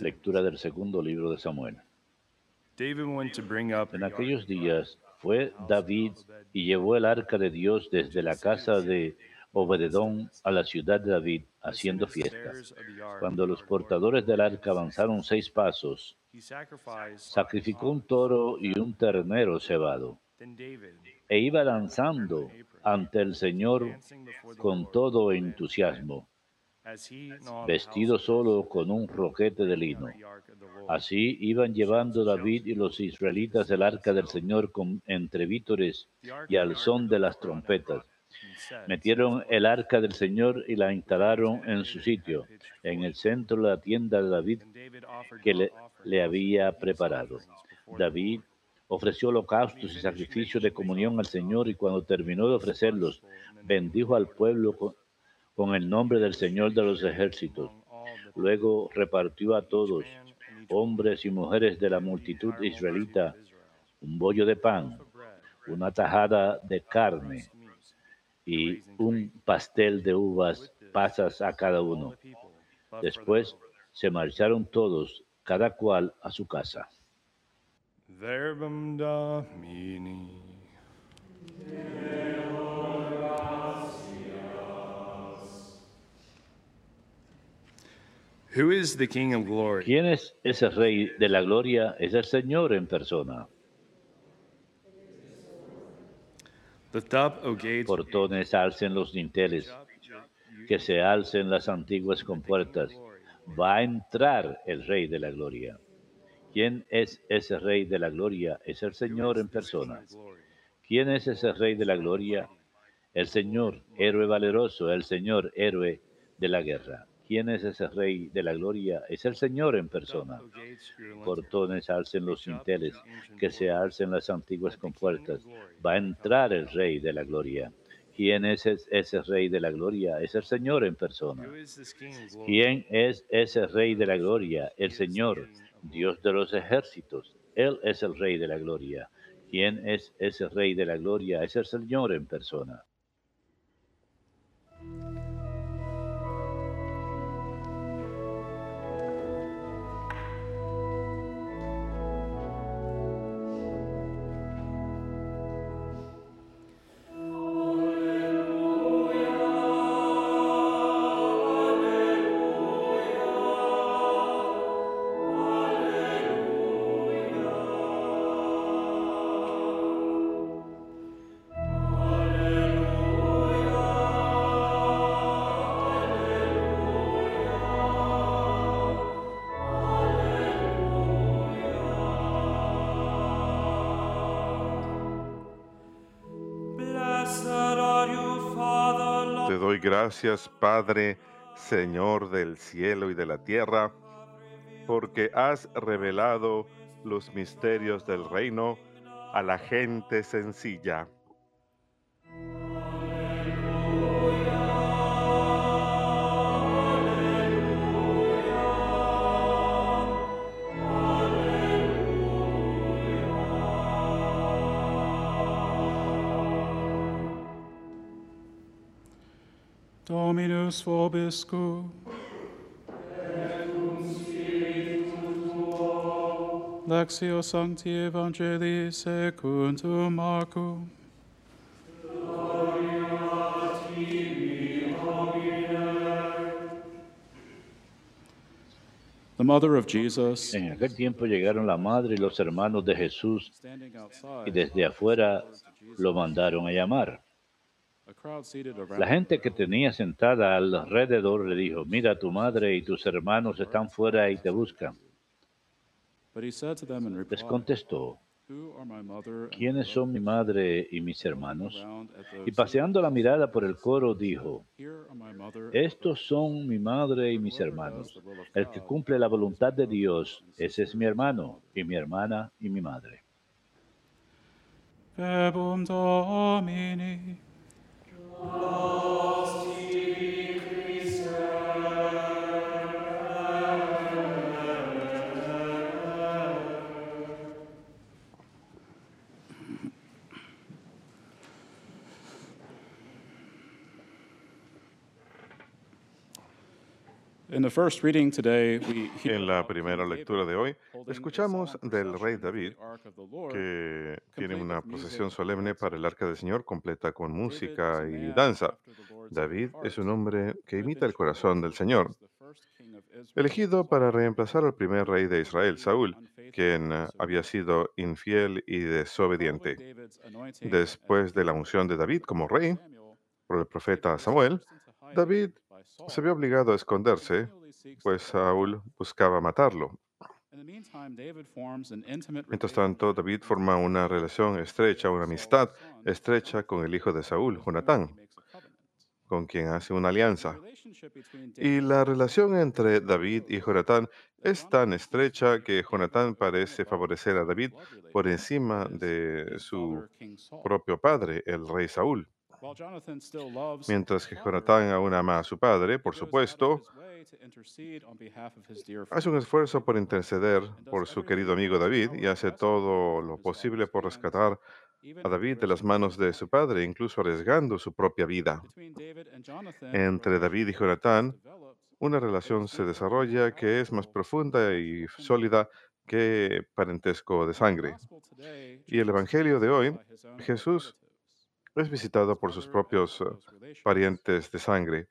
Lectura del segundo libro de Samuel. David went to bring up En aquellos días fue David y llevó el arca de Dios desde la casa de Obededón a la ciudad de David, haciendo fiestas. Cuando los portadores del arca avanzaron seis pasos, sacrificó un toro y un ternero cebado, e iba lanzando ante el Señor con todo entusiasmo, vestido solo con un roquete de lino. Así iban llevando David y los israelitas el arca del Señor con, entre vítores y al son de las trompetas. Metieron el arca del Señor y la instalaron en su sitio, en el centro de la tienda de David que le, había preparado. David ofreció holocaustos y sacrificios de comunión al Señor y cuando terminó de ofrecerlos, bendijo al pueblo con, con el nombre del Señor de los ejércitos. Luego repartió a todos, hombres y mujeres de la multitud israelita, un bollo de pan, una tajada de carne y un pastel de uvas pasas a cada uno. Después se marcharon todos, cada cual a su casa. Domini. Who is the King of glory? ¿Quién es ese rey de la gloria? Es el Señor en persona. Portones alcen los dinteles, que se alcen las antiguas compuertas. Va a entrar el rey de la gloria. ¿Quién es ese rey de la gloria? Es el Señor en persona. ¿Quién es ese rey de la gloria? El Señor, héroe valeroso, el Señor, héroe de la guerra. ¿Quién es ese rey de la gloria? Es el Señor en persona. Portones alcen los dinteles, que se alcen las antiguas compuertas. Va a entrar el rey de la gloria. ¿Quién es es- ese rey de la gloria? Es el Señor en persona. ¿Quién es ese rey de la gloria? El Señor, Dios de los ejércitos. Él es el rey de la gloria. ¿Quién es ese rey de la gloria? Es el Señor en persona. Gracias, Padre, Señor del cielo y de la tierra, porque has revelado los misterios del reino a la gente sencilla. Dominus vobiscum. Lectio Sancti Evangelii secundum Marcum. The mother of Jesus, En aquel tiempo llegaron la madre y los hermanos de Jesús y outside, desde afuera lo mandaron a llamar. La gente que tenía sentada alrededor le dijo, mira, tu madre y tus hermanos están fuera y te buscan. Les contestó, ¿quiénes son mi madre y mis hermanos? Y paseando la mirada por el coro dijo, estos son mi madre y mis hermanos. El que cumple la voluntad de Dios, ese es mi hermano y mi hermana y mi madre. En la primera lectura de hoy escuchamos del rey David que tiene una procesión solemne para el arca del Señor completa con música y danza. David es un hombre que imita el corazón del Señor, elegido para reemplazar al primer rey de Israel, Saúl, quien eh, había sido infiel y desobediente. Después de la unción de David como rey por el profeta Samuel, David se vio obligado a esconderse, pues Saúl buscaba matarlo. Mientras tanto, David forma una relación estrecha, una amistad estrecha con el hijo de Saúl, Jonatán, con quien hace una alianza. Y la relación entre David y Jonatán es tan estrecha que Jonatán parece favorecer a David por encima de su propio padre, el rey Saúl. While Jonathan still loves Mientras his que Jonatán aún ama a su padre, he por supuesto, hace un friend esfuerzo por interceder por su querido amigo David y to hace todo lo posible por rescatar a David de las manos de su padre, incluso arriesgando su propia vida. Jonathan, Entre David y developed una relación se desarrolla que es más profunda y sólida que parentesco de sangre. Y el Evangelio de hoy, Jesús es visitado por sus propios eh, parientes de sangre,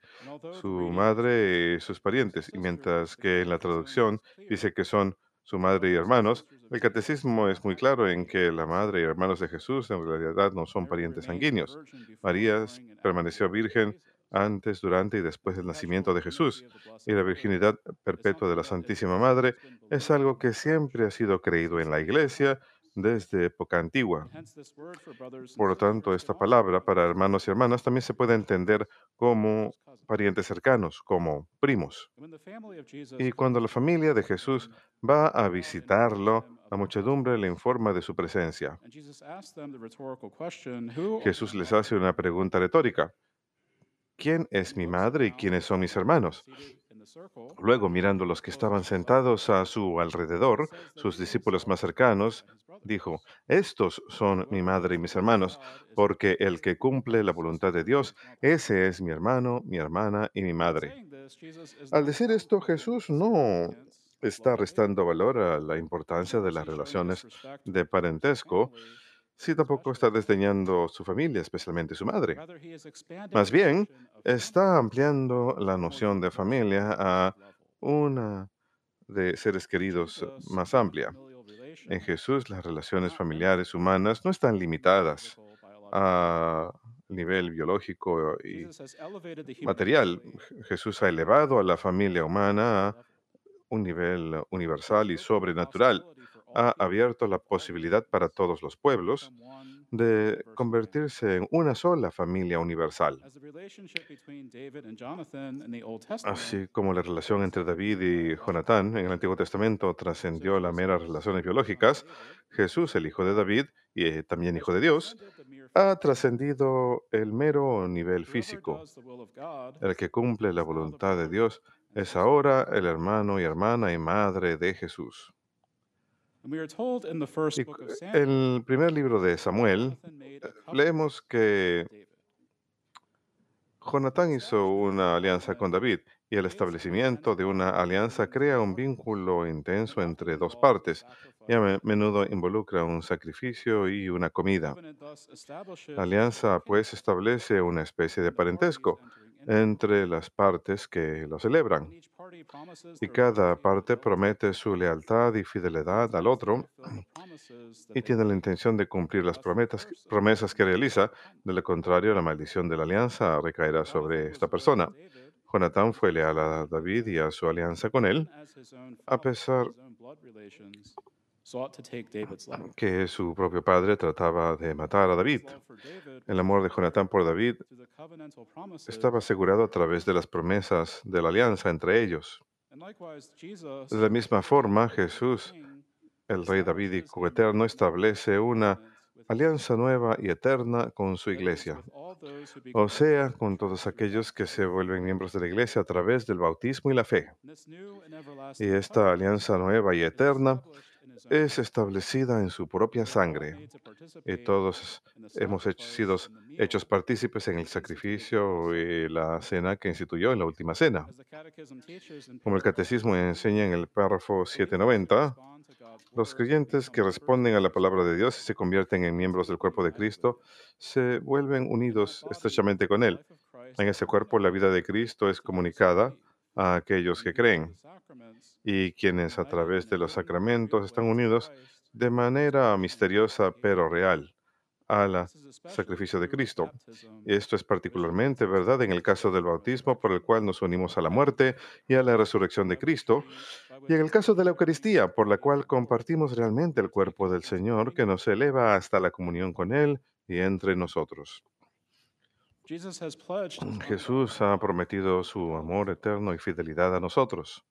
su madre y sus parientes, y mientras que en la traducción dice que son su madre y hermanos, el catecismo es muy claro en que la madre y hermanos de Jesús en realidad no son parientes sanguíneos. María permaneció virgen antes, durante y después del nacimiento de Jesús. Y la virginidad perpetua de la Santísima Madre es algo que siempre ha sido creído en la Iglesia. Desde época antigua. Por lo tanto, esta palabra para hermanos y hermanas también se puede entender como parientes cercanos, como primos. Y cuando la familia de Jesús him, va a visitarlo, la muchedumbre le informa de su presencia. Jesús les hace una pregunta father?" retórica. ¿Quién es mi madre y quiénes son mis hermanos? Luego, mirando los que estaban sentados a su alrededor, sus discípulos más cercanos, dijo, estos son mi madre y mis hermanos, porque el que cumple la voluntad de Dios, ese es mi hermano, mi hermana y mi madre. Al decir esto, Jesús no está restando valor a la importancia de las relaciones de parentesco, si tampoco está desdeñando su familia, especialmente su madre. Más bien, está ampliando la noción de familia a una de seres queridos más amplia. En Jesús, las relaciones familiares humanas no están limitadas a nivel biológico y material. Jesús ha elevado a la familia humana a un nivel universal y sobrenatural. Ha abierto la posibilidad para todos los pueblos de convertirse en una sola familia universal. Así como la relación entre David y Jonatán en el Antiguo Testamento trascendió las meras relaciones biológicas, Jesús, el Hijo de David y eh, también Hijo de Dios, ha trascendido el mero nivel físico. El que cumple la voluntad de Dios es ahora el hermano y hermana y madre de Jesús. En el primer libro de Samuel leemos que Jonatán hizo una alianza con David y el establecimiento de una alianza crea un vínculo intenso entre dos partes y a me- menudo involucra un sacrificio y una comida. La alianza pues establece una especie de parentesco entre las partes que lo celebran y cada parte promete su lealtad y fidelidad al otro y tiene la intención de cumplir las promesas, que realiza. De lo contrario, la maldición de la alianza recaerá sobre esta persona. Jonatán fue leal a David y a su alianza con él, a pesar que su propio padre trataba de matar a David. El amor de Jonatán por David estaba asegurado a través de las promesas de la alianza entre ellos. De la misma forma, Jesús, el rey davídico eterno, establece una alianza nueva y eterna con su iglesia, o sea, con todos aquellos que se vuelven miembros de la iglesia a través del bautismo y la fe. Y esta alianza nueva y eterna es establecida en su propia sangre. Y todos hemos hecho- sido hechos partícipes en el sacrificio y la cena que instituyó en la última cena. Como el catecismo enseña en el párrafo 790, respond to God's los creyentes que responden a la palabra de Dios y se convierten en miembros del cuerpo de Cristo se vuelven unidos estrechamente con Él. En ese cuerpo la vida de Cristo es comunicada a aquellos que creen y quienes a través de los sacramentos están unidos de manera misteriosa pero real al sacrificio de Cristo. Esto es particularmente verdad en el caso del bautismo por el cual nos unimos a la muerte y a la resurrección de Cristo y en el caso de la Eucaristía por la cual compartimos realmente el cuerpo del Señor que nos eleva hasta la comunión con Él y entre nosotros. Jesús ha prometido su amor eterno y fidelidad a nosotros.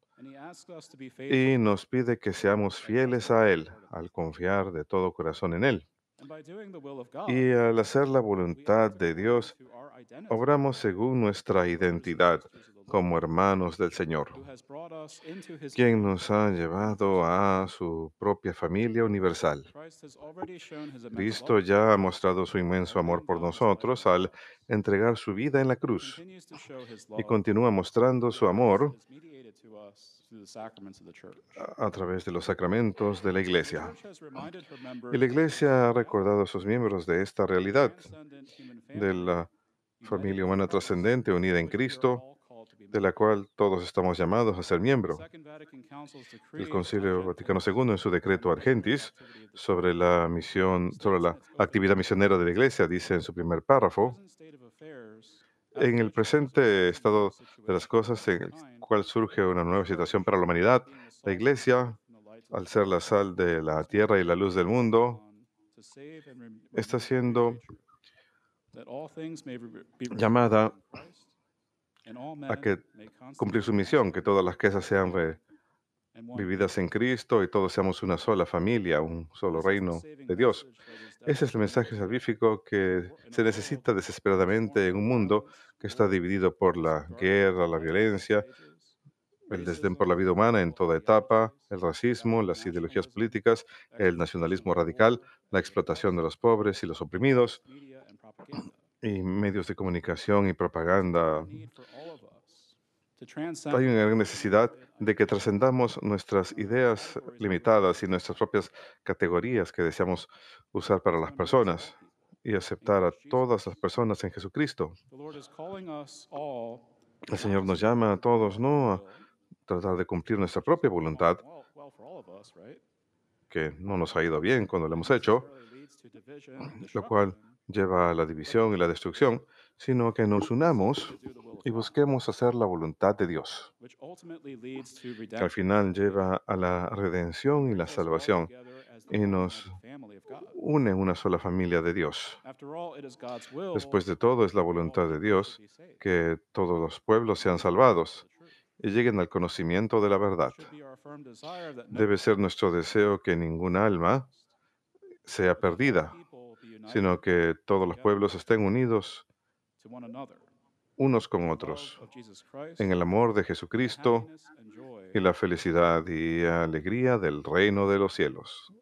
Y nos pide que seamos fieles a Él al confiar de todo corazón en Él. Y al hacer la voluntad de Dios, obramos según nuestra identidad como hermanos del Señor, quien nos ha llevado a su propia familia universal. Cristo ya ha mostrado su inmenso amor por nosotros al entregar su vida en la cruz y continúa mostrando su amor a través de los sacramentos de la Iglesia. Y la Iglesia ha recordado a sus miembros de esta realidad, de la familia humana trascendente unida en Cristo, de la cual todos estamos llamados a ser miembro. El Concilio Vaticano II, en su decreto Argentis sobre la misión, sobre la actividad misionera de la Iglesia, dice en su primer párrafo, en el presente estado de las cosas en el cual surge una nueva situación para la humanidad, la Iglesia, al ser la sal de la tierra y la luz del mundo, está siendo llamada a que cumplir su misión, que todas las casas sean vividas en Cristo y todos seamos una sola familia, un solo reino de Dios. Ese es el mensaje salvífico que se necesita desesperadamente en un mundo que está dividido por la guerra, la violencia, el desdén por la vida humana en toda etapa, el racismo, las ideologías políticas, el nacionalismo radical, la explotación de los pobres y los oprimidos, y medios de comunicación y propaganda. Hay una gran necesidad de que trascendamos nuestras ideas limitadas y nuestras propias categorías que deseamos usar para las personas y aceptar a todas las personas en Jesucristo. El Señor nos llama a todos, ¿no? A tratar de cumplir nuestra propia voluntad, que no nos ha ido bien cuando lo hemos hecho, lo cual lleva a la división y la destrucción, sino que nos unamos y busquemos hacer la voluntad de Dios, que al final lleva a la redención y la salvación y nos une una sola familia de Dios. Después de todo, es la voluntad de Dios que todos los pueblos sean salvados y lleguen al conocimiento de la verdad. Debe ser nuestro deseo que ningún alma sea perdida, sino que todos los pueblos estén unidos unos con otros en el amor de Jesucristo y la felicidad y alegría del reino de los cielos.